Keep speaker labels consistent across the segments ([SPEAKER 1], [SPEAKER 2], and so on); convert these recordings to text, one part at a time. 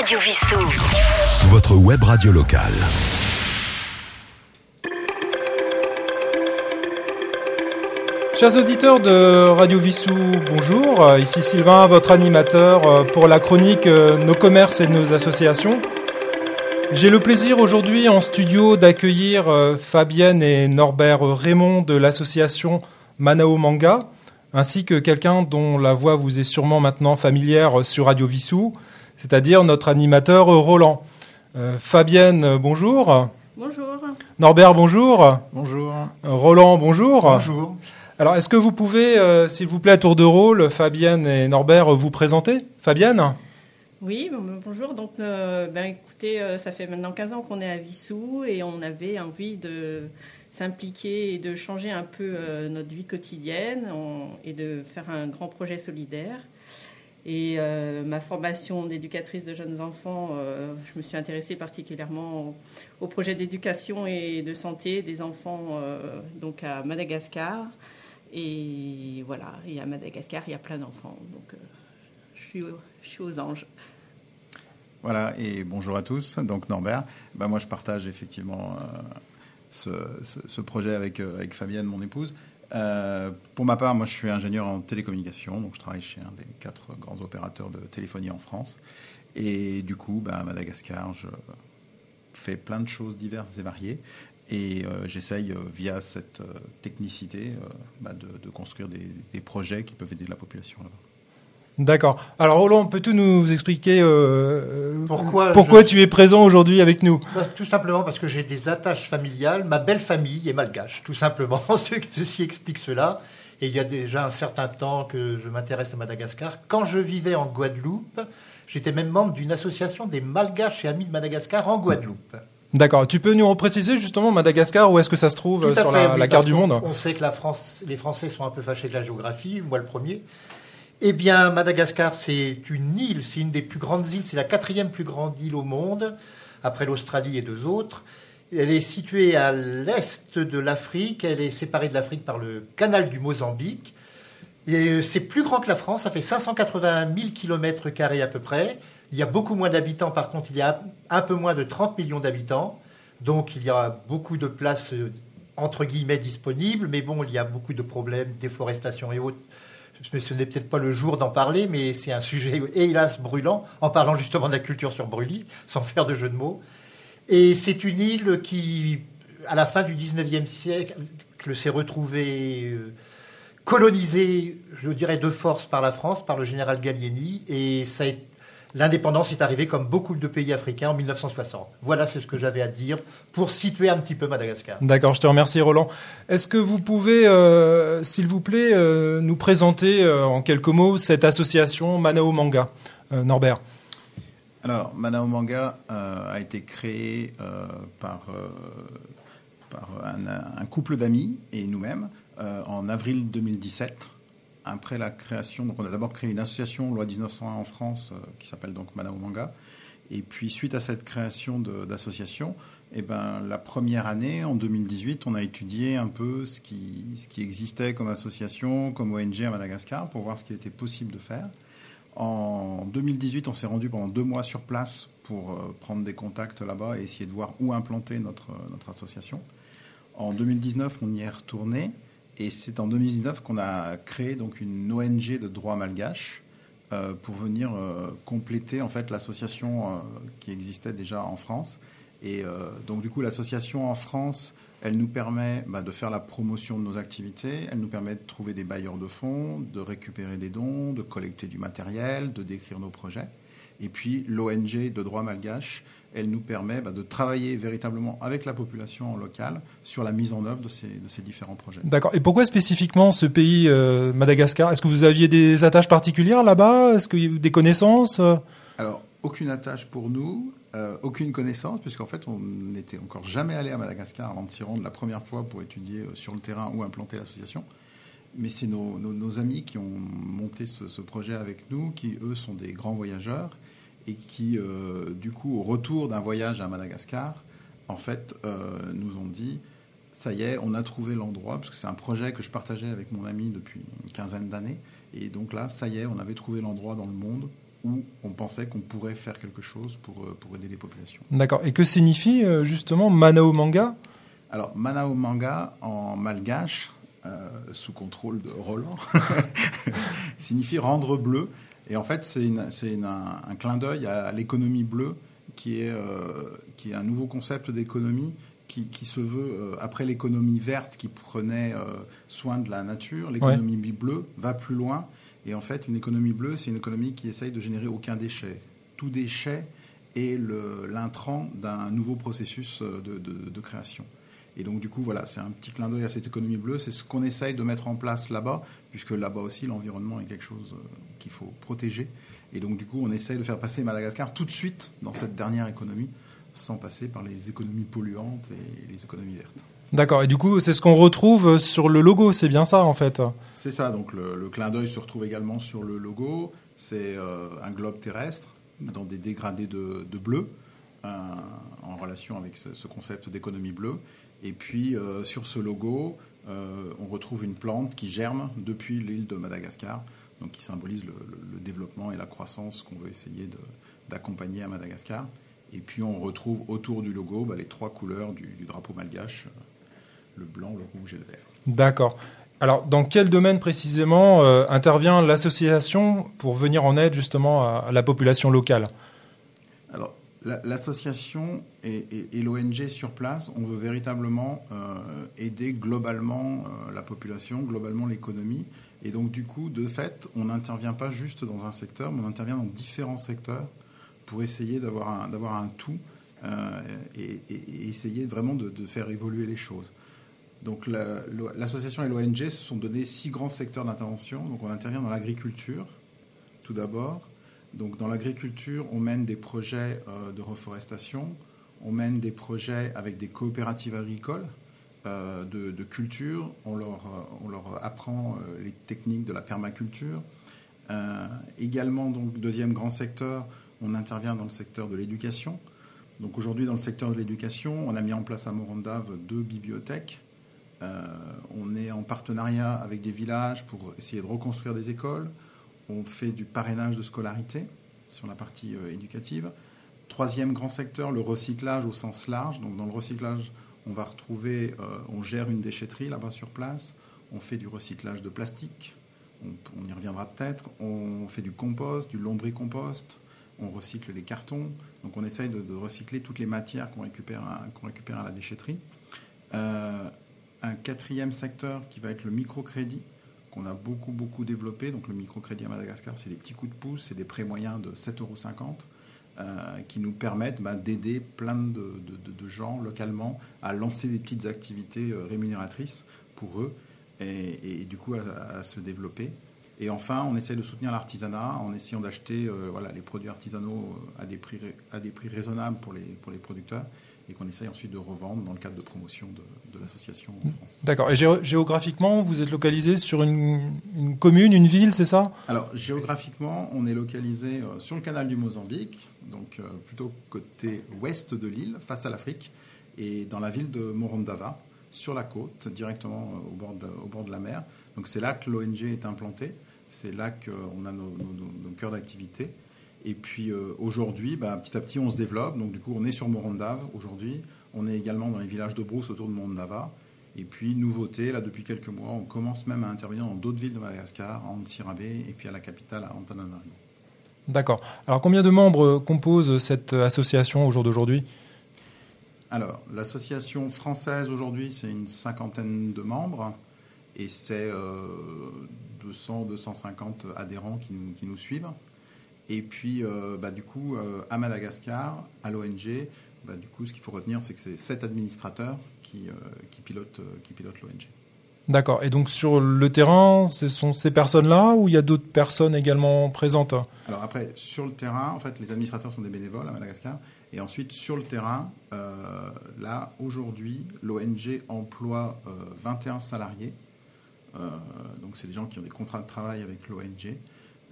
[SPEAKER 1] Radio Vissou.
[SPEAKER 2] Votre web radio locale.
[SPEAKER 3] Chers auditeurs de Radio Vissou, bonjour. Euh, Ici Sylvain, votre animateur euh, pour la chronique euh, Nos commerces et nos associations. J'ai le plaisir aujourd'hui en studio d'accueillir Fabienne et Norbert Raymond de l'association Manao Manga, ainsi que quelqu'un dont la voix vous est sûrement maintenant familière sur Radio Vissou, c'est-à-dire notre animateur Roland. Fabienne, bonjour.
[SPEAKER 4] Bonjour.
[SPEAKER 3] Norbert, bonjour.
[SPEAKER 5] Bonjour.
[SPEAKER 3] Roland, bonjour.
[SPEAKER 5] Bonjour.
[SPEAKER 3] Alors, est-ce que vous pouvez, euh, s'il vous plaît, à tour de rôle, Fabienne et Norbert, vous présenter? Fabienne?
[SPEAKER 4] Oui, bonjour. Donc, euh, ben, écoutez, euh, ça fait maintenant 15 ans qu'on est à Vissou et on avait envie de s'impliquer et de changer un peu notre vie quotidienne et de faire un grand projet solidaire. Et ma formation d'éducatrice de jeunes enfants, je me suis intéressée particulièrement au, projet d'éducation et de santé des enfants donc à Madagascar. Et voilà, il y a Madagascar, il y a plein d'enfants. Donc, euh, je, suis, aux anges.
[SPEAKER 5] Voilà, et bonjour à tous. Donc, Norbert, ben moi, je partage effectivement euh, ce, projet euh, avec Fabienne, mon épouse. Pour ma part, moi, je suis ingénieur en télécommunication, donc je travaille chez un des quatre grands opérateurs de téléphonie en France. Et du coup, ben, à Madagascar, je fais plein de choses diverses et variées. Et euh, j'essaye, euh, via cette euh, technicité, bah, de, construire des, projets qui peuvent aider la population là-bas.
[SPEAKER 3] D'accord. Alors Roland, peux-tu nous expliquer pourquoi, pourquoi tu es présent aujourd'hui avec nous
[SPEAKER 6] bah, Tout simplement parce que j'ai des attaches familiales. Ma belle famille est malgache, tout simplement. Ceci explique cela. Et il y a déjà un certain temps que je m'intéresse à Madagascar. Quand je vivais en Guadeloupe, j'étais même membre d'une association des malgaches et amis de Madagascar en Guadeloupe.
[SPEAKER 3] D'accord. Tu peux nous préciser justement Madagascar, où est-ce que ça se trouve sur la, carte du monde
[SPEAKER 6] On sait que la France, les Français sont un peu fâchés de la géographie, moi le premier. Eh bien, Madagascar, c'est une île, c'est une des plus grandes îles, c'est la quatrième plus grande île au monde, après l'Australie et deux autres. Elle est située à l'est de l'Afrique, elle est séparée de l'Afrique par le canal du Mozambique. Et c'est plus grand que la France, ça fait 580 000 km à peu près. Il y a beaucoup moins d'habitants, par contre, il y a un peu moins de 30 millions d'habitants. Donc il y a beaucoup de places, euh, entre guillemets, disponibles. Mais bon, il y a beaucoup de problèmes, déforestation et autres. Ce n'est peut-être pas le jour d'en parler, mais c'est un sujet, hélas, brûlant, en parlant justement de la culture sur Brûlis, sans faire de jeu de mots. Et c'est une île qui, à la fin du 19e siècle, s'est retrouvée euh, colonisée, je dirais, de force par la France, par le général Gallieni. Et ça a été L'indépendance est arrivée comme beaucoup de pays africains en 1960. Voilà c'est ce que j'avais à dire pour situer un petit peu Madagascar.
[SPEAKER 3] D'accord, je te remercie Roland. Est-ce que vous pouvez, euh, s'il vous plaît, euh, nous présenter euh, en quelques mots cette association Manao Manga Norbert?
[SPEAKER 5] Alors, Manao Manga a été créé par, par un, un, couple d'amis et nous-mêmes en avril 2017 après la création, donc on a d'abord créé une association loi 1901 en France euh, qui s'appelle donc Manao Manga. Et puis suite à cette création d'association, eh ben, la première année, en 2018, on a étudié un peu ce qui, ce qui existait comme association, comme ONG à Madagascar, pour voir ce qu'il était possible de faire. En 2018, on s'est rendu pendant deux mois sur place pour euh, prendre des contacts là-bas et essayer de voir où implanter notre, notre association. En 2019, on y est retourné. Et c'est en 2019 qu'on a créé donc une ONG de droit malgache euh, pour venir euh, compléter en fait l'association euh, qui existait déjà en France. Et donc du coup, l'association en France, elle nous permet bah, de faire la promotion de nos activités, elle nous permet de trouver des bailleurs de fonds, de récupérer des dons, de collecter du matériel, de décrire nos projets. Et puis l'ONG de droit malgache, elle nous permet bah, de travailler véritablement avec la population locale sur la mise en œuvre de ces, de ces différents projets.
[SPEAKER 3] D'accord. Et pourquoi spécifiquement ce pays, euh, Madagascar? Est-ce que vous aviez des attaches particulières là-bas? Est-ce que des connaissances?
[SPEAKER 5] Alors, aucune attache pour nous, euh, aucune connaissance, puisqu'en fait, on n'était encore jamais allé à Madagascar avant de s'y rendre la première fois pour étudier euh, sur le terrain où implanter l'association. Mais c'est nos, nos, amis qui ont monté ce, ce projet avec nous, qui eux sont des grands voyageurs et qui, euh, du coup, au retour d'un voyage à Madagascar, en fait, euh, nous ont dit ça y est, on a trouvé l'endroit, parce que c'est un projet que je partageais avec mon ami depuis une quinzaine d'années. Et donc là, ça y est, on avait trouvé l'endroit dans le monde où on pensait qu'on pourrait faire quelque chose pour, euh, pour aider les populations.
[SPEAKER 3] D'accord. Et que signifie justement Manao Manga?
[SPEAKER 5] Alors, Manao Manga en malgache, euh, sous contrôle de Roland, signifie rendre bleu. Et en fait, c'est un, un clin d'œil à, à l'économie bleue, qui est, euh, qui est un nouveau concept d'économie qui, qui se veut, euh, après l'économie verte qui prenait euh, soin de la nature, l'économie bleue va plus loin. Et en fait, une économie bleue, c'est une économie qui essaye de générer aucun déchet. Tout déchet est l'intrant d'un nouveau processus de, de- de création. Et donc, du coup, voilà, c'est un petit clin d'œil à cette économie bleue. C'est ce qu'on essaye de mettre en place là-bas, puisque là-bas aussi, l'environnement est quelque chose euh, qu'il faut protéger. Et donc, du coup, on essaye de faire passer Madagascar tout de suite dans cette dernière économie, sans passer par les économies polluantes et les économies vertes.
[SPEAKER 3] D'accord. Et du coup, c'est ce qu'on retrouve sur le logo. C'est bien ça, en fait.
[SPEAKER 5] C'est ça, donc le, le clin d'œil se retrouve également sur le logo. C'est euh, un globe terrestre dans des dégradés de, de bleu, euh, en relation avec ce, ce concept d'économie bleue. Et puis euh, sur ce logo, euh, on retrouve une plante qui germe depuis l'île de Madagascar, donc qui symbolise le, le- le développement et la croissance qu'on veut essayer d'accompagner à Madagascar. Et puis on retrouve autour du logo bah, les trois couleurs du, du drapeau malgache, euh, le blanc, le rouge et le vert.
[SPEAKER 3] D'accord. Alors, dans quel domaine précisément euh, intervient l'association pour venir en aide justement à, à la population locale?
[SPEAKER 5] Alors, l'association et, l'ONG sur place, on veut véritablement euh, aider globalement euh, la population, globalement l'économie. Et donc, du coup, de fait, on n'intervient pas juste dans un secteur, mais on intervient dans différents secteurs pour essayer d'avoir un, tout euh, et, essayer vraiment de, faire évoluer les choses. Donc, l'association et l'ONG se sont donné six grands secteurs d'intervention. Donc, on intervient dans l'agriculture, tout d'abord. Donc, dans l'agriculture, on mène des projets euh, de reforestation, on mène des projets avec des coopératives agricoles euh, de, culture, on leur, euh, on leur apprend les techniques de la permaculture. Également, donc, deuxième grand secteur, on intervient dans le secteur de l'éducation. Donc aujourd'hui, dans le secteur de l'éducation, on a mis en place à Morondave deux bibliothèques. On est en partenariat avec des villages pour essayer de reconstruire des écoles. On fait du parrainage de scolarité sur la partie euh, éducative. Troisième grand secteur, le recyclage au sens large. Dans le recyclage, on va retrouver, euh, on gère une déchetterie là-bas sur place. On fait du recyclage de plastique. On, y reviendra peut-être. On fait du compost, du lombricompost. On recycle les cartons. Donc on essaye de, recycler toutes les matières qu'on récupère, à- qu'on récupère à la déchetterie. Euh, un quatrième secteur qui va être le microcrédit, qu'on a beaucoup, beaucoup développé. Donc le microcrédit à Madagascar, c'est des petits coups de pouce, c'est des prêts moyens de 7,50 euros euh, qui nous permettent bah, d'aider plein de, gens localement à lancer des petites activités euh, rémunératrices pour eux et, du coup à, se développer. Et enfin, on essaie de soutenir l'artisanat en essayant d'acheter euh, les produits artisanaux à des prix, à des prix raisonnables pour les, pour les producteurs et qu'on essaye ensuite de revendre dans le cadre de promotion de, de l'association en France.
[SPEAKER 3] D'accord. Et gé- géographiquement, vous êtes localisé sur une, une commune, une ville, c'est ça?
[SPEAKER 5] Alors, géographiquement, on est localisé euh, sur le canal du Mozambique, donc euh, plutôt côté ouest de l'île, face à l'Afrique, et dans la ville de Morondava, sur la côte, directement euh, au bord de, au bord de la mer. Donc, c'est là que l'ONG est implantée, c'est là qu'on a nos, nos- nos- nos cœurs d'activité. Et puis euh, aujourd'hui, bah, petit à petit, on se développe. Donc, du coup, on est sur Morondava aujourd'hui. On est également dans les villages de brousse autour de Morondava. Et puis, nouveauté, là, depuis quelques mois, on commence même à intervenir dans d'autres villes de Madagascar, à Antsirabe et puis à la capitale, à Antananarivo.
[SPEAKER 3] D'accord. Alors, combien de membres composent cette association au jour d'aujourd'hui?
[SPEAKER 5] Alors, l'association française aujourd'hui, c'est une cinquantaine de membres et c'est euh, 200, 250 adhérents qui nous, qui nous suivent. Et puis, euh, bah, du coup, euh, à Madagascar, à l'ONG, bah, du coup, ce qu'il faut retenir, c'est que c'est sept administrateurs qui, euh, qui pilotent, qui pilotent l'ONG.
[SPEAKER 3] D'accord. Et donc, sur le terrain, ce sont ces personnes-là ou il y a d'autres personnes également présentes?
[SPEAKER 5] Alors après, sur le terrain, en fait, les administrateurs sont des bénévoles à Madagascar. Et ensuite, sur le terrain, euh, là, aujourd'hui, l'ONG emploie euh, 21 salariés. Euh, donc, c'est des gens qui ont des contrats de travail avec l'ONG.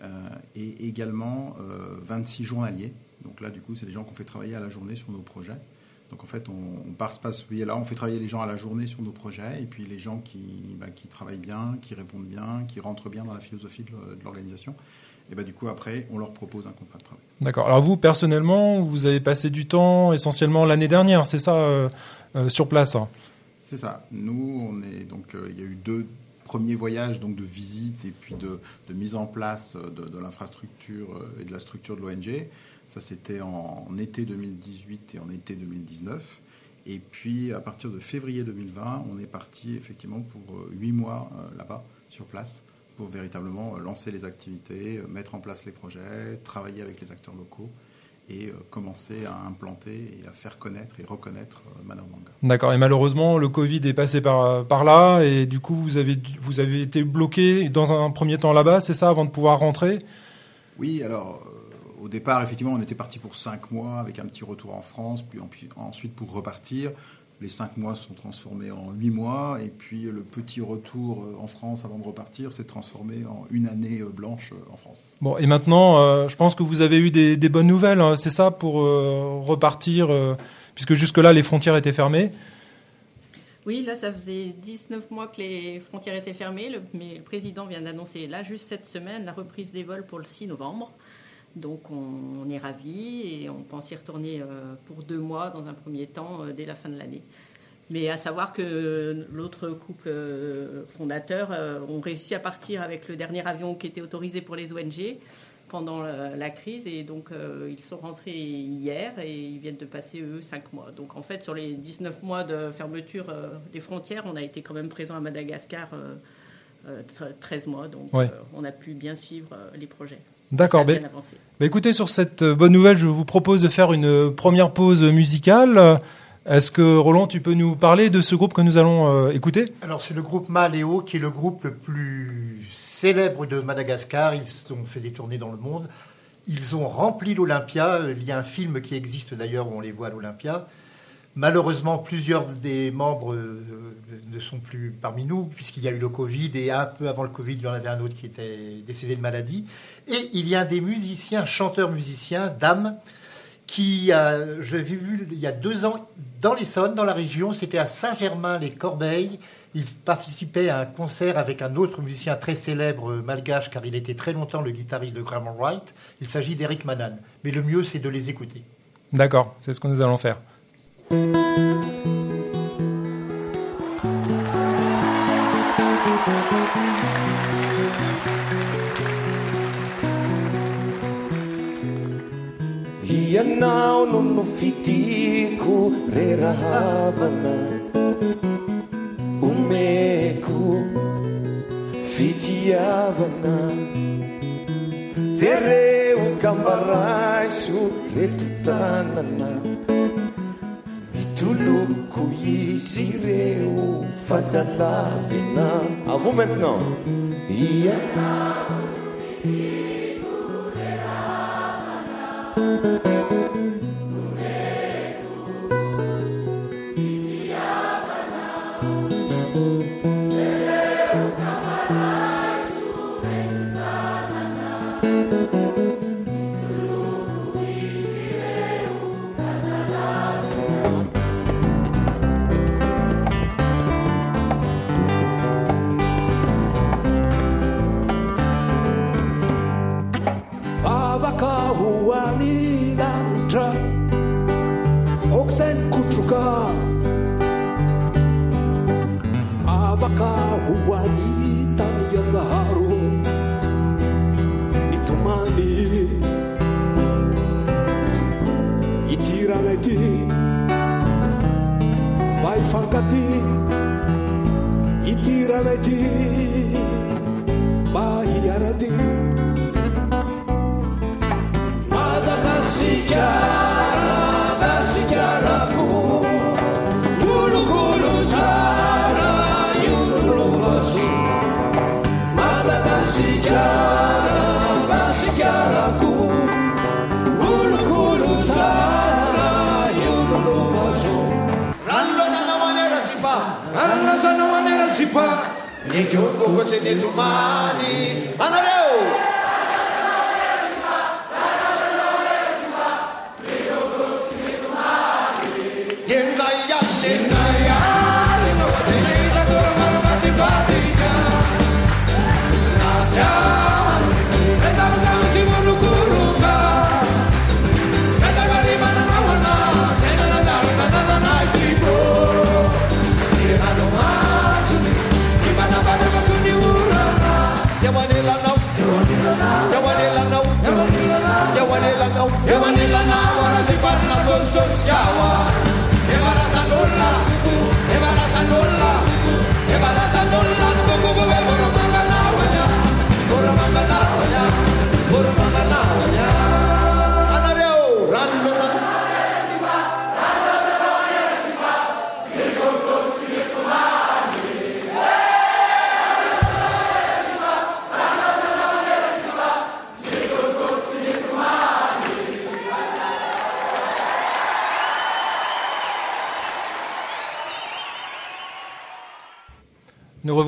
[SPEAKER 5] Euh, et également euh, 26 journaliers. Donc là, du coup, c'est des gens qu'on fait travailler à la journée sur nos projets. Donc en fait, on, on passe pas ce biais-là, on fait travailler les gens à la journée sur nos projets, et puis les gens qui, bah, qui travaillent bien, qui répondent bien, qui rentrent bien dans la philosophie de l'o- de l'organisation, et bah, du coup, après, on leur propose un contrat de travail.
[SPEAKER 3] D'accord. Alors vous, personnellement, vous avez passé du temps essentiellement l'année dernière, c'est ça, euh, euh, sur place hein?
[SPEAKER 5] C'est ça. Nous, on est donc, euh, il y a eu deux premiers voyages donc de visite et puis de, mise en place de, de l'infrastructure et de la structure de l'ONG. Ça, c'était en, en été 2018 et en été 2019. Et puis, à partir de février 2020, on est parti effectivement pour huit mois là-bas, sur place, pour véritablement lancer les activités, mettre en place les projets, travailler avec les acteurs locaux et euh, commencer à implanter et à faire connaître et reconnaître euh, Manao Manga.
[SPEAKER 3] D'accord. Et malheureusement, le Covid est passé par, par là et du coup, vous avez, vous avez été bloqué dans un premier temps là-bas, c'est ça, avant de pouvoir rentrer?
[SPEAKER 5] Oui, alors euh, au départ, effectivement, on était parti pour cinq mois avec un petit retour en France, puis en- ensuite pour repartir. Les cinq mois sont transformés en huit mois, et puis le petit retour euh, en France avant de repartir s'est transformé en une année euh, blanche euh, en France.
[SPEAKER 3] Bon, et maintenant, euh, je pense que vous avez eu des, des bonnes nouvelles, hein, c'est ça, pour euh, repartir, euh, puisque jusque-là, les frontières étaient fermées.
[SPEAKER 4] Oui, là, ça faisait 19 mois que les frontières étaient fermées, le- mais le président vient d'annoncer, là, juste cette semaine, la reprise des vols pour le 6 novembre. Donc, on, on est ravis et on pense y retourner euh, pour deux mois dans un premier temps, euh, dès la fin de l'année. Mais à savoir que l'autre couple euh, fondateur ont réussi à partir avec le dernier avion qui était autorisé pour les ONG pendant la, crise et donc ils sont rentrés hier et ils viennent de passer eux 5 mois. Donc en fait sur les 19 mois de fermeture des frontières, on a été quand même présent à Madagascar euh, euh, tre- 13 mois donc
[SPEAKER 3] Ouais.
[SPEAKER 4] on a pu bien suivre les projets.
[SPEAKER 3] D'accord. Ben-
[SPEAKER 4] avancé.
[SPEAKER 3] Bah écoutez, sur cette euh, bonne nouvelle, je vous propose de faire une première pause musicale. Est-ce que Roland, tu peux nous parler de ce groupe que nous allons euh, écouter?
[SPEAKER 6] Alors c'est le groupe Maléo qui est le groupe le plus célèbre de Madagascar. Ils ont fait des tournées dans le monde. Ils ont rempli l'Olympia. Il y a un film qui existe d'ailleurs où on les voit à l'Olympia. Malheureusement, plusieurs des membres euh, ne sont plus parmi nous puisqu'il y a eu le Covid et un peu avant le Covid, il y en avait un autre qui était décédé de maladie. Et il y a des musiciens, chanteurs musiciens, dames, qui, euh, je l'ai vu il y a deux ans dans l'Essonne, dans la région, c'était à Saint-Germain-les-Corbeilles. Il participait à un concert avec un autre musicien très célèbre euh, malgache, car il était très longtemps le guitariste de Graham Wright. Il s'agit d'Eric Manan. Mais le mieux, c'est de les écouter.
[SPEAKER 3] D'accord, c'est ce que nous allons faire.
[SPEAKER 1] ianao no no fitiko rerahavana omeko fitiavana. Jereo kambaraiso reto tanana toloko izy reo fazalavina avao maintenant.
[SPEAKER 7] Ia attaccati, i
[SPEAKER 1] tiraveti. Sana manera si fa,
[SPEAKER 7] ne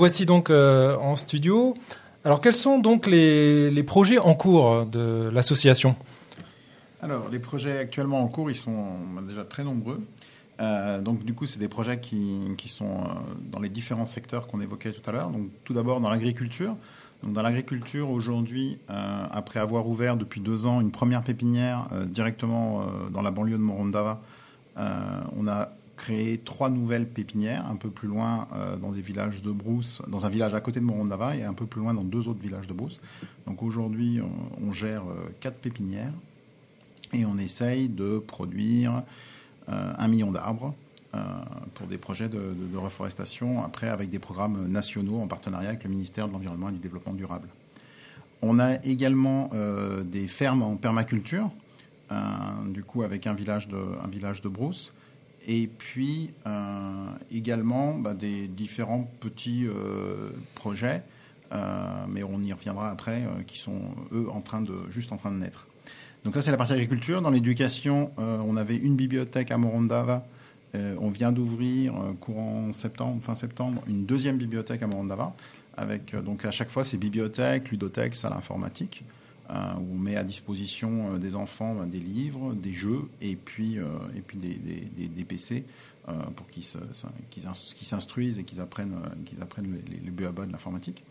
[SPEAKER 3] revoici donc euh, en studio. Alors, quels sont donc les, projets en cours de l'association?
[SPEAKER 5] Alors, les projets actuellement en cours, ils sont déjà très nombreux. Euh, donc, du coup, c'est des projets qui, sont euh, dans les différents secteurs qu'on évoquait tout à l'heure. Donc, tout d'abord dans l'agriculture. Donc, dans l'agriculture, aujourd'hui, après avoir ouvert depuis deux ans une première pépinière directement dans la banlieue de Morondava, on a créé trois nouvelles pépinières un peu plus loin euh, dans des villages de brousse, dans un village à côté de Morondava et un peu plus loin dans deux autres villages de brousse. Donc aujourd'hui, on, gère euh, quatre pépinières et on essaye de produire euh, un million d'arbres pour des projets de, reforestation, après avec des programmes nationaux en partenariat avec le ministère de l'Environnement et du Développement durable. On a également des fermes en permaculture, du coup avec un village de, un village de brousse, et puis euh, également bah, des différents petits euh, projets, euh, mais on y reviendra après, qui sont eux en train de, juste en train de naître. Donc ça c'est la partie agriculture. Dans l'éducation, on avait une bibliothèque à Morondava. On vient d'ouvrir courant septembre, fin septembre, une deuxième bibliothèque à Morondava, avec donc à chaque fois ces bibliothèques, ludothèques, salles informatiques, euh, où on met à disposition euh, des enfants ben, des livres, des jeux et puis, euh, des, PC euh, pour qu'ils se- qu'ils ins- qu'ils s'instruisent et qu'ils apprennent, euh, qu'ils apprennent les, les, les de l'informatique.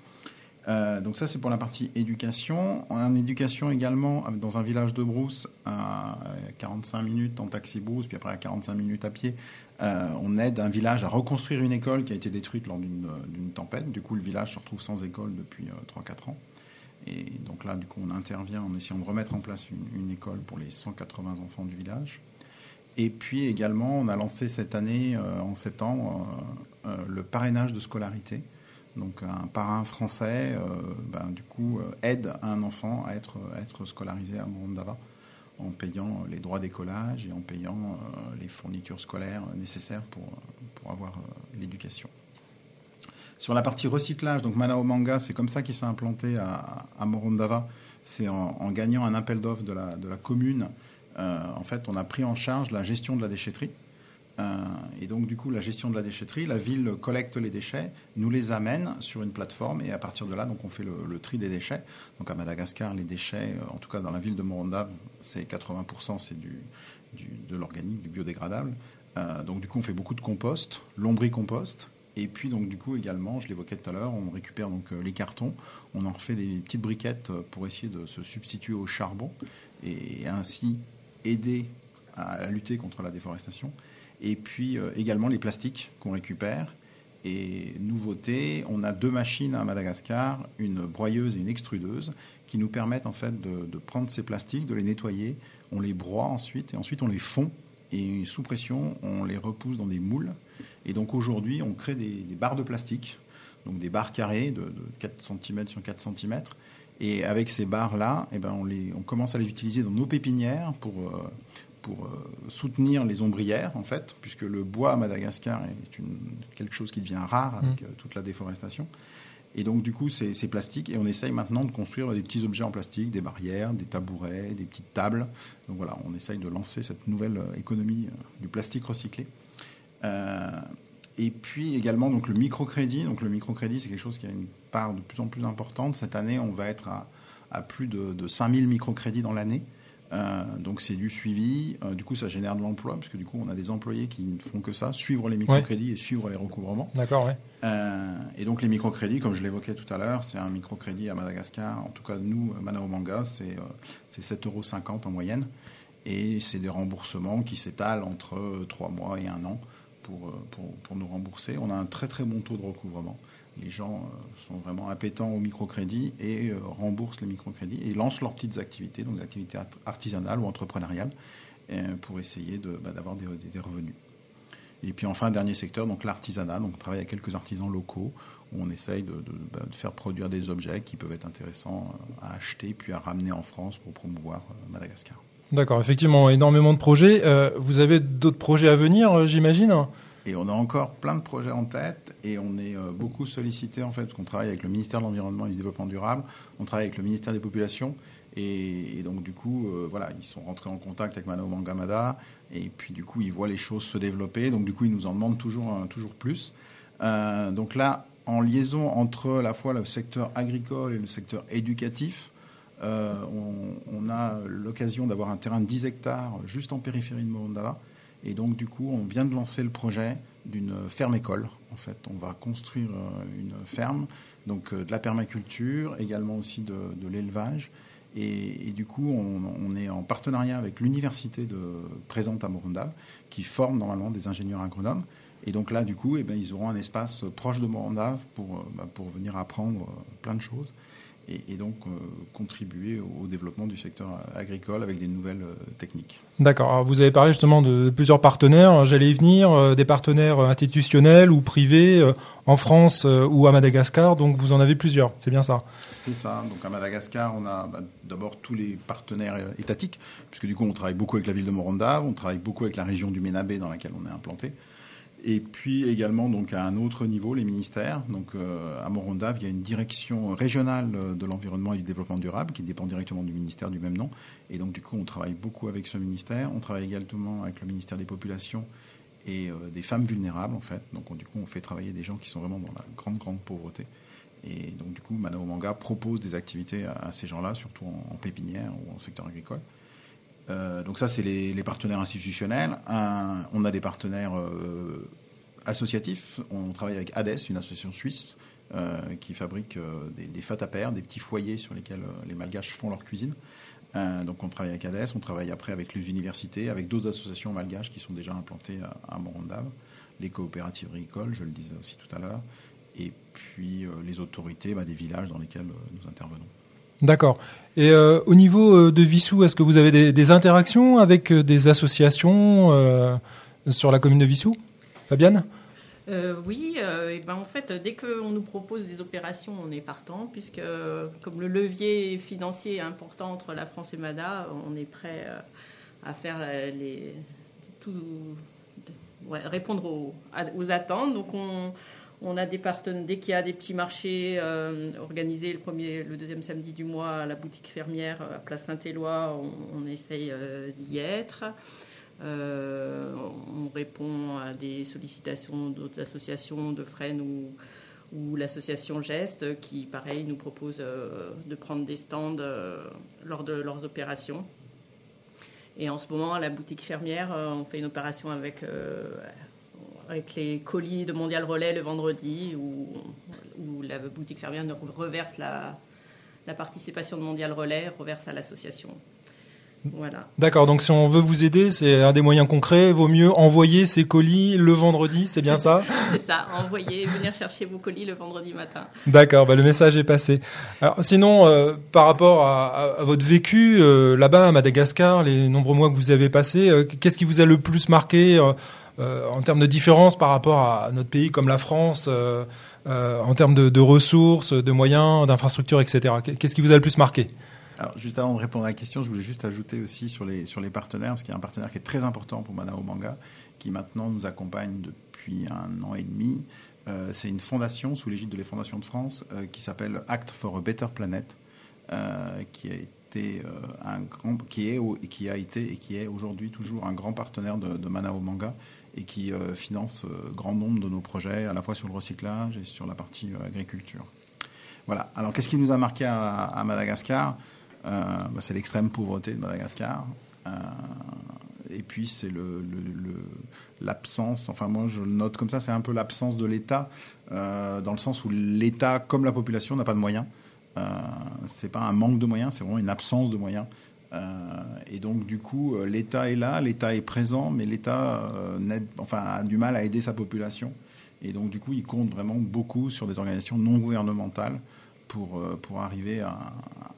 [SPEAKER 5] Euh, donc ça c'est pour la partie éducation. En éducation également, dans un village de Brousse, à 45 minutes en taxi Brousse, puis après à 45 minutes à pied, euh, on aide un village à reconstruire une école qui a été détruite lors d'une tempête. Du coup le village se retrouve sans école depuis euh, 3-4 ans. Et donc là du coup on intervient en essayant de remettre en place une, école pour les 180 enfants du village. Et puis également on a lancé cette année, euh, en septembre, euh, euh, le parrainage de scolarité. Donc un parrain français, ben, du coup, aide un enfant à être, scolarisé à Morondava en payant les droits d'écolage et en payant les fournitures scolaires nécessaires pour, avoir l'éducation. Sur la partie recyclage, donc Manao Manga, c'est comme ça qu'il s'est implanté à, Morondava. C'est en, gagnant un appel d'offres de la, commune. Euh, en fait, on a pris en charge la gestion de la déchetterie. Euh, et donc, du coup, la gestion de la déchetterie, la ville collecte les déchets, nous les amène sur une plateforme et à partir de là, donc, on fait le, tri des déchets. Donc, à Madagascar, les déchets, euh, en tout cas dans la ville de Morondava, c'est 80% c'est du, de l'organique, du biodégradable. Donc, du coup, on fait beaucoup de compost, lombricompost. Et puis, donc, du coup, également, je l'évoquais tout à l'heure, on récupère donc euh, les cartons, on en fait des petites briquettes euh, pour essayer de se substituer au charbon et ainsi aider à, à lutter contre la déforestation. Et puis euh, également les plastiques qu'on récupère. Et nouveauté, on a deux machines à Madagascar, une broyeuse et une extrudeuse, qui nous permettent en fait de, de prendre ces plastiques, de les nettoyer, on les broie ensuite, et ensuite on les fond, et sous pression, on les repousse dans des moules. Et donc aujourd'hui, on crée des, des barres de plastique, donc des barres carrées de, de 4 cm sur 4 cm. Et avec ces barres-là, eh ben on, les, on commence à les utiliser dans nos pépinières pour, euh, pour euh, soutenir les ombrières, en fait, puisque le bois à Madagascar est une, quelque chose qui devient rare avec euh, toute la déforestation. Et donc, du coup, c'est plastique. Et on essaye maintenant de construire des petits objets en plastique, des barrières, des tabourets, des petites tables. Donc voilà, on essaye de lancer cette nouvelle économie du plastique recyclé. Euh, et puis également donc le microcrédit. Donc le microcrédit, c'est quelque chose qui a une part de plus en plus importante. Cette année, on va être à, à plus de, de 5000 microcrédits dans l'année. Euh, donc c'est du suivi. Euh, du coup, ça génère de l'emploi, parce que du coup, on a des employés qui ne font que ça, suivre les microcrédits et suivre les recouvrements.
[SPEAKER 3] D'accord, ouais.
[SPEAKER 5] Euh, et donc les microcrédits, comme je l'évoquais tout à l'heure, c'est un microcrédit à Madagascar. En tout cas, nous, Manao Manga, c'est euh, c'est 7,50 euros en moyenne. Et c'est des remboursements qui s'étalent entre euh, 3 mois et 1 an pour, euh, pour, pour nous rembourser. On a un très très bon taux de recouvrement. Les gens euh, sont vraiment appétents au microcrédit et euh, remboursent les microcrédits et lancent leurs petites activités, donc des activités art- artisanales ou entrepreneuriales, pour essayer de, bah, d'avoir des, des- des revenus. Et puis enfin, dernier secteur, donc l'artisanat. On travaille avec quelques artisans locaux où on essaye de, de- bah, de faire produire des objets qui peuvent être intéressants à acheter puis à ramener en France pour promouvoir Madagascar.
[SPEAKER 3] D'accord, effectivement, énormément de projets. Euh, vous avez d'autres projets à venir, euh, j'imagine?
[SPEAKER 5] Et on a encore plein de projets en tête et on est euh, beaucoup sollicité en fait parce qu'on travaille avec le ministère de l'Environnement et du Développement durable, on travaille avec le ministère des Populations et, donc du coup voilà ils sont rentrés en contact avec Mano Mangamada et puis du coup ils voient les choses se développer donc du coup ils nous en demandent toujours toujours plus. Donc là en liaison entre la fois le secteur agricole et le secteur éducatif. Euh, on, a l'occasion d'avoir un terrain de 10 hectares juste en périphérie de Morondava. Et donc, du coup, on vient de lancer le projet d'une ferme-école. En fait, on va construire euh, une ferme, donc euh, de la permaculture, également aussi de, l'élevage. Et, du coup, on, est en partenariat avec l'université de, présente à Morondava, qui forme normalement des ingénieurs agronomes. Et donc là, du coup, eh ben, ils auront un espace proche de Morondave pour, bah, pour venir apprendre plein de choses et, et donc euh, contribuer au, au développement du secteur agricole avec des nouvelles euh, techniques.
[SPEAKER 3] D'accord. Vous avez parlé justement de plusieurs partenaires. J'allais y venir, euh, des partenaires institutionnels ou privés en France ou à Madagascar. Donc vous en avez plusieurs. C'est bien ça.
[SPEAKER 5] C'est ça. Donc à Madagascar, on a bah, d'abord tous les partenaires étatiques, puisque du coup, on travaille beaucoup avec la ville de Morondave, on travaille beaucoup avec la région du Ménabé dans laquelle on est implanté. Et puis également donc à un autre niveau, les ministères. Donc euh, à Morondave, il y a une direction régionale de l'environnement et du développement durable qui dépend directement du ministère du même nom. Et donc du coup, on travaille beaucoup avec ce ministère. On travaille également avec le ministère des populations et euh, des femmes vulnérables en fait. Donc on- du coup, on fait travailler des gens qui sont vraiment dans la grande grande pauvreté. Et donc du coup, Manao Manga propose des activités à, ces gens-là, surtout en pépinière ou en secteur agricole. Euh, donc ça, c'est les, partenaires institutionnels. On a des partenaires euh, associatifs. On travaille avec ADES, une association suisse euh, qui fabrique des, des fatapères, des petits foyers sur lesquels les malgaches font leur cuisine. Donc on travaille avec ADES, on travaille après avec les universités, avec d'autres associations malgaches qui sont déjà implantées à, à les coopératives agricoles, je le disais aussi tout à l'heure, et puis les autorités bah, des villages dans lesquels nous intervenons.
[SPEAKER 3] D'accord. Et euh, au niveau euh, de Vissou, est-ce que vous avez des, interactions avec euh, des associations sur la commune de Vissou Fabienne?
[SPEAKER 4] Oui, et ben en fait, dès qu'on nous propose des opérations, on est partant, puisque comme le levier financier est important entre la France et MADA, on est prêt à faire les, tout, répondre aux, aux attentes. Donc on, on a des partenaires, dès qu'il y a des petits marchés euh, organisés le, premier, le deuxième samedi du mois à la boutique fermière euh, à Place Saint-Éloi, on, essaye euh, d'y être. On répond à des sollicitations d'autres associations de Fresnes ou, l'association Geste qui, pareil, nous propose de prendre des stands lors de leurs opérations. Et en ce moment, à la boutique fermière, on fait une opération avec, avec les colis de Mondial Relais le vendredi où, où la boutique fermière reverse la, la participation de Mondial Relais, reverse à l'association. Voilà.
[SPEAKER 3] D'accord, donc si on veut vous aider, c'est un des moyens concrets, vaut mieux envoyer ces colis le vendredi, c'est bien ça
[SPEAKER 4] C'est ça, envoyez, venir chercher vos colis le vendredi matin.
[SPEAKER 3] D'accord, bah le message est passé. Alors sinon, euh, par rapport à, votre vécu euh, là-bas à Madagascar, les nombreux mois que vous avez passés, euh, qu'est-ce qui vous a le plus marqué en termes de différence par rapport à notre pays comme la France, euh, euh, en termes de, ressources, de moyens, d'infrastructures, etc. Qu'est-ce qui vous a le plus marqué?
[SPEAKER 5] Alors, juste avant de répondre à la question, je voulais juste ajouter aussi sur les, sur les partenaires, parce qu'il y a un partenaire qui est très important pour Manao Manga, qui maintenant nous accompagne depuis un an et demi. Euh, c'est une fondation sous l'égide de les Fondations de France euh, qui s'appelle Act for a Better Planet, euh, qui a été euh, un grand, qui est, qui a été et qui est aujourd'hui toujours un grand partenaire de, de Manao Manga et qui euh, finance euh, grand nombre de nos projets, à la fois sur le recyclage et sur la partie euh, agriculture. Voilà. Alors, qu'est-ce qui nous a marqué à, Madagascar? Bah, C'est l'extrême pauvreté de Madagascar. Et puis, c'est l'absence, enfin, moi, je le note comme ça, c'est un peu l'absence de l'État, dans le sens où l'État, comme la population, n'a pas de moyens. Euh, c'est pas un manque de moyens, c'est vraiment une absence de moyens. Euh, et donc, du coup, euh, l'État est là, l'État est présent, mais l'État euh, enfin, a du mal à aider sa population. Et donc, du coup, il compte vraiment beaucoup sur des organisations non gouvernementales pour, pour arriver à,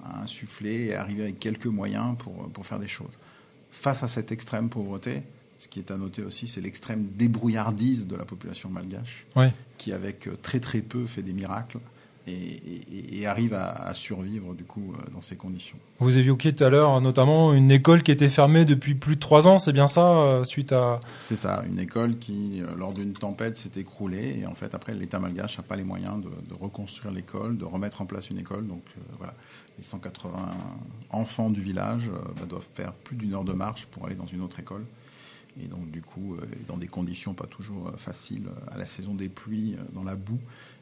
[SPEAKER 5] à insuffler et arriver avec quelques moyens pour, pour faire des choses. Face à cette extrême pauvreté, ce qui est à noter aussi, c'est l'extrême débrouillardise de la population malgache,
[SPEAKER 3] Ouais.
[SPEAKER 5] qui avec très très peu fait des miracles et, et- et arrive à, à survivre du coup euh, dans ces conditions.
[SPEAKER 3] Vous évoquiez tout à l'heure notamment une école qui était fermée depuis plus de trois ans, c'est bien ça, euh, suite à...
[SPEAKER 5] C'est ça, une école qui, euh, lors d'une tempête, s'est écroulée. Et en fait, après, l'État malgache n'a pas les moyens de, de reconstruire l'école, de remettre en place une école. Donc euh, voilà, les 180 enfants du village euh, bah, doivent faire plus d'une heure de marche pour aller dans une autre école. Et donc, du coup, dans des conditions pas toujours faciles, à la saison des pluies, dans la boue.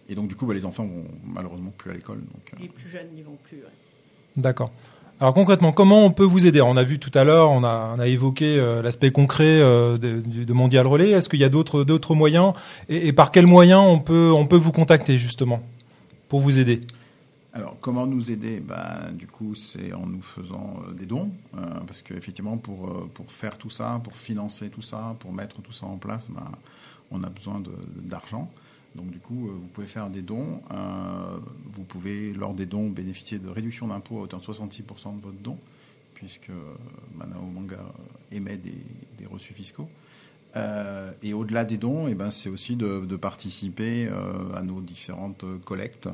[SPEAKER 5] Et donc, du coup, bah, les enfants vont malheureusement plus à l'école. Donc, euh,
[SPEAKER 4] Les plus jeunes n'y vont plus. ouais.
[SPEAKER 3] D'accord. Alors concrètement, comment on peut vous aider? On a vu tout à l'heure, on a, on a évoqué euh, l'aspect concret euh, de, Mondial Relais. Est-ce qu'il y a d'autres d'autres moyens? Et, et par quels moyens on peut on peut vous contacter justement pour vous aider?
[SPEAKER 5] Alors, comment nous aider? Ben, Du coup, c'est en nous faisant euh, des dons, euh, parce qu'effectivement, pour, euh, pour faire tout ça, pour financer tout ça, pour mettre tout ça en place, ben, on a besoin de- d'argent. Donc, du coup, euh, vous pouvez faire des dons. Euh, vous pouvez, lors des dons, bénéficier de réduction d'impôt à hauteur de 66% de votre don, puisque euh, Manao Manga émet des, des reçus fiscaux. Et au-delà des dons, eh ben, c'est aussi de, participer à nos différentes collectes,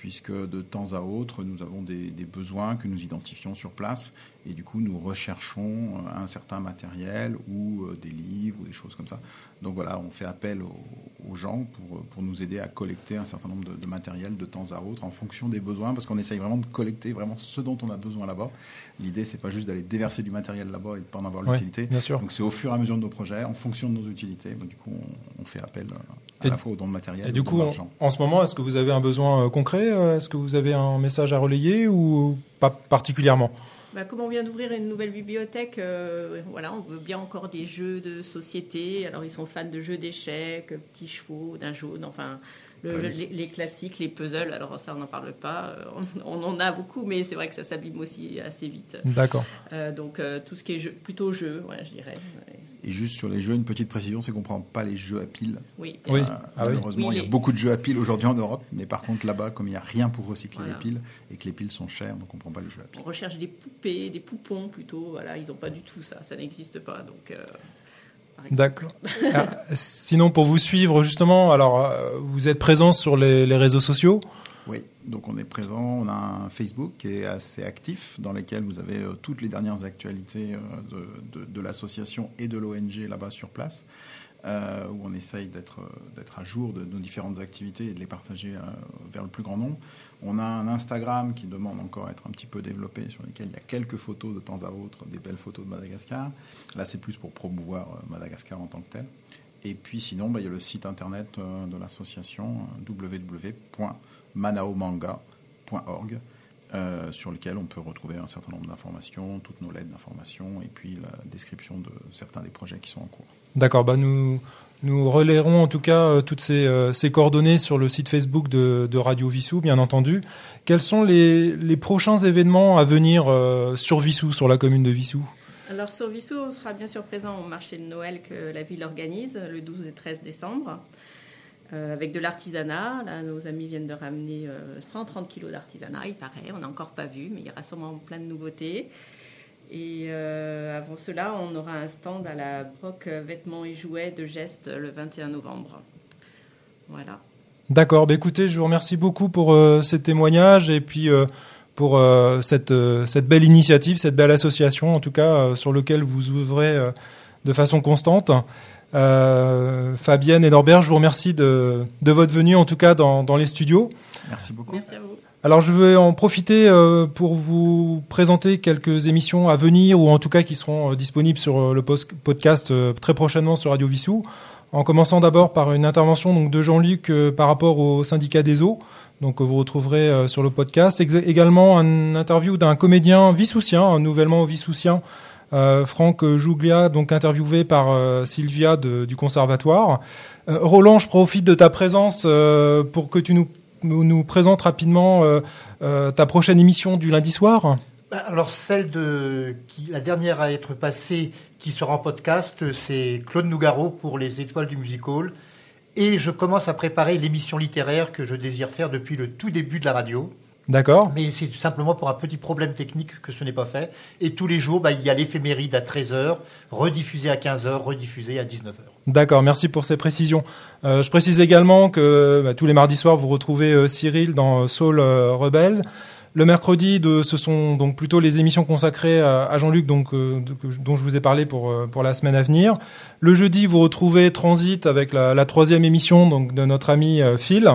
[SPEAKER 5] puisque de temps à autre, nous avons des, des besoins que nous identifions sur place, et du coup, nous recherchons euh, un certain matériel ou euh, des livres ou des choses comme ça. Donc voilà, on fait appel aux, aux gens pour, euh, pour nous aider à collecter un certain nombre de, de matériel de temps à autre en fonction des besoins, parce qu'on essaye vraiment de collecter vraiment ce dont on a besoin là-bas. L'idée, c'est pas juste d'aller déverser du matériel là-bas et de pas en avoir
[SPEAKER 3] Ouais,
[SPEAKER 5] l'utilité.
[SPEAKER 3] bien sûr.
[SPEAKER 5] Donc c'est au fur et à mesure de nos projets, en fonction de nos utilités. Donc, du coup, on, on fait appel à
[SPEAKER 3] Et-
[SPEAKER 5] la fois aux dons de matériel
[SPEAKER 3] Et
[SPEAKER 5] et
[SPEAKER 3] du coup, en ce moment, est-ce que vous avez un besoin euh, concret euh, Est-ce que vous avez un message à relayer ou pas particulièrement?
[SPEAKER 4] Bah, comme on vient d'ouvrir une nouvelle bibliothèque, euh, voilà, on veut bien encore des jeux de société. Alors ils sont fans de jeux d'échecs, petits chevaux, d'un jaune, enfin le- les, les classiques, les puzzles. Alors ça, on n'en parle pas. Euh, On, on en a beaucoup, mais c'est vrai que ça s'abîme aussi assez vite.
[SPEAKER 3] D'accord.
[SPEAKER 4] Euh, donc euh, tout ce qui est jeu, plutôt jeu, ouais, je dirais. Ouais.
[SPEAKER 5] Et juste sur les jeux, une petite précision, c'est qu'on prend pas les jeux à piles.
[SPEAKER 4] Oui.
[SPEAKER 3] Oui.
[SPEAKER 5] Euh,
[SPEAKER 3] Ah oui.
[SPEAKER 5] malheureusement,
[SPEAKER 4] Oui,
[SPEAKER 5] il y a beaucoup de jeux à piles aujourd'hui en Europe, mais par contre là-bas, comme il n'y a rien pour recycler
[SPEAKER 4] Voilà.
[SPEAKER 5] les piles et que les piles sont chères, donc on prend pas les jeux à piles.
[SPEAKER 4] On recherche des poupées, des poupons plutôt. Voilà, ils n'ont pas du tout ça. Ça n'existe pas. Donc. euh.
[SPEAKER 3] D'accord. Ah, Sinon, pour vous suivre justement, alors euh, vous êtes présent sur les, les réseaux sociaux?
[SPEAKER 5] Oui, donc on est présent, on a un Facebook qui est assez actif, dans lequel vous avez euh, toutes les dernières actualités euh, de, de- de l'association et de l'ONG là-bas sur place, euh, où on essaye d'être euh, d'être à jour de nos différentes activités et de les partager euh, vers le plus grand nombre. On a un Instagram qui demande encore à être un petit peu développé, sur lequel il y a quelques photos de temps à autre, des belles photos de Madagascar. Là, c'est plus pour promouvoir Madagascar en tant que tel. Et puis sinon, bah, il y a le site internet de l'association www.manaomanga.org euh, sur lequel on peut retrouver un certain nombre d'informations, toutes nos lettres d'information et puis la description de certains des projets qui sont en cours.
[SPEAKER 3] D'accord. Bah nous nous relayerons en tout cas euh, toutes ces, euh, ces coordonnées sur le site Facebook de, de Radio Vissou, bien entendu. Quels sont les, les prochains événements à venir euh, sur Vissou, sur la commune de Vissou?
[SPEAKER 4] Alors sur Vissou, on sera bien sûr présent au marché de Noël que la ville organise le 12 et 13 décembre. Euh, avec de l'artisanat. Là, nos amis viennent de ramener euh, 130 kilos d'artisanat, il paraît. On n'a encore pas vu, mais il y aura sûrement plein de nouveautés. Et euh, avant cela, on aura un stand à la Broc euh, Vêtements et Jouets de Geste le 21 novembre. Voilà.
[SPEAKER 3] D'accord. Bah écoutez, je vous remercie beaucoup pour euh, ces témoignages et puis euh, pour euh, cette, euh, cette belle initiative, cette belle association, en tout cas, euh, sur lequel vous ouvrez euh, de façon constante. Euh, Fabienne et Norbert, je vous remercie de, de votre venue, en tout cas, dans, dans les studios.
[SPEAKER 5] Merci beaucoup.
[SPEAKER 4] Merci à vous.
[SPEAKER 3] Alors, je vais en profiter euh, pour vous présenter quelques émissions à venir, ou en tout cas qui seront euh, disponibles sur euh, le post- podcast euh, très prochainement sur Radio Vissou. En commençant d'abord par une intervention donc, de Jean-Luc euh, par rapport au syndicat des eaux. Donc, vous retrouverez euh, sur le podcast. Ex- également, un interview d'un comédien vissoucien, un nouvellement vissoucien, euh, Franck Jouglia, donc interviewé par euh, Sylvia du conservatoire. Euh, Roland, je profite de ta présence pour que tu nous, nous, nous présentes rapidement ta prochaine émission du lundi soir.
[SPEAKER 6] Bah, Alors celle de la dernière à être passée, qui sera en podcast, c'est Claude Nougaro pour les Étoiles du Musical. Et je commence à préparer l'émission littéraire que je désire faire depuis le tout début de la radio.
[SPEAKER 3] D'accord
[SPEAKER 6] Mais c'est tout simplement pour un petit problème technique que ce n'est pas fait. Et tous les jours, bah, il y a l'éphéméride à 13h, rediffusé à 15h, rediffusé à 19h.
[SPEAKER 3] D'accord, merci pour ces précisions. Euh, je précise également que bah, tous les mardis soirs, vous retrouvez euh, Cyril dans Soul euh, Rebelle. Le mercredi, de, ce sont donc plutôt les émissions consacrées à, Jean-Luc, donc euh, dont je vous ai parlé pour pour la semaine à venir. Le jeudi, vous retrouvez Transit avec la, la troisième émission donc de notre ami Phil.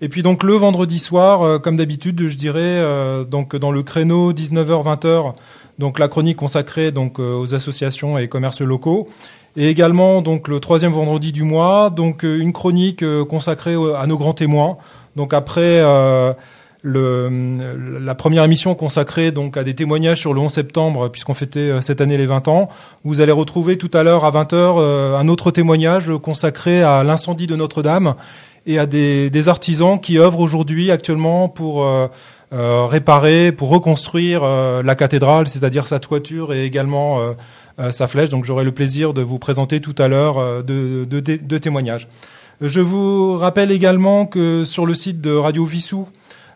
[SPEAKER 3] Et puis donc le vendredi soir, euh, comme d'habitude, je dirais euh, donc dans le créneau 19h-20h donc la chronique consacrée donc aux associations et commerces locaux. Et également donc le troisième vendredi du mois, donc une chronique consacrée à nos grands témoins. Donc après le, la première émission consacrée donc à des témoignages sur le 11 septembre, puisqu'on fêtait euh, cette année les 20 ans. Vous allez retrouver tout à l'heure à 20h euh, un autre témoignage consacré à l'incendie de Notre-Dame et à des, des, artisans qui œuvrent aujourd'hui actuellement pour euh, réparer, pour reconstruire la cathédrale, c'est-à-dire sa toiture et également sa flèche. Donc j'aurai le plaisir de vous présenter tout à l'heure deux de, témoignages. Je vous rappelle également que sur le site de Radio Vissou,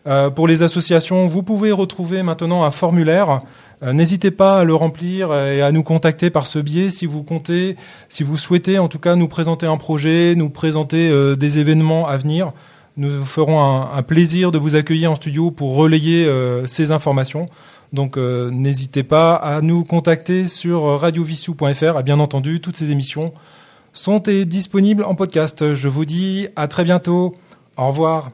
[SPEAKER 3] euh, pour les associations, vous pouvez retrouver maintenant un formulaire. Euh, n'hésitez pas à le remplir et à nous contacter par ce biais si vous comptez, si vous souhaitez en tout cas nous présenter un projet, nous présenter euh, des événements à venir. Nous ferons un, plaisir de vous accueillir en studio pour relayer ces informations. Donc n'hésitez pas à nous contacter sur radiovissou.fr. Et bien entendu, toutes ces émissions sont disponibles en podcast. Je vous dis à très bientôt. Au revoir.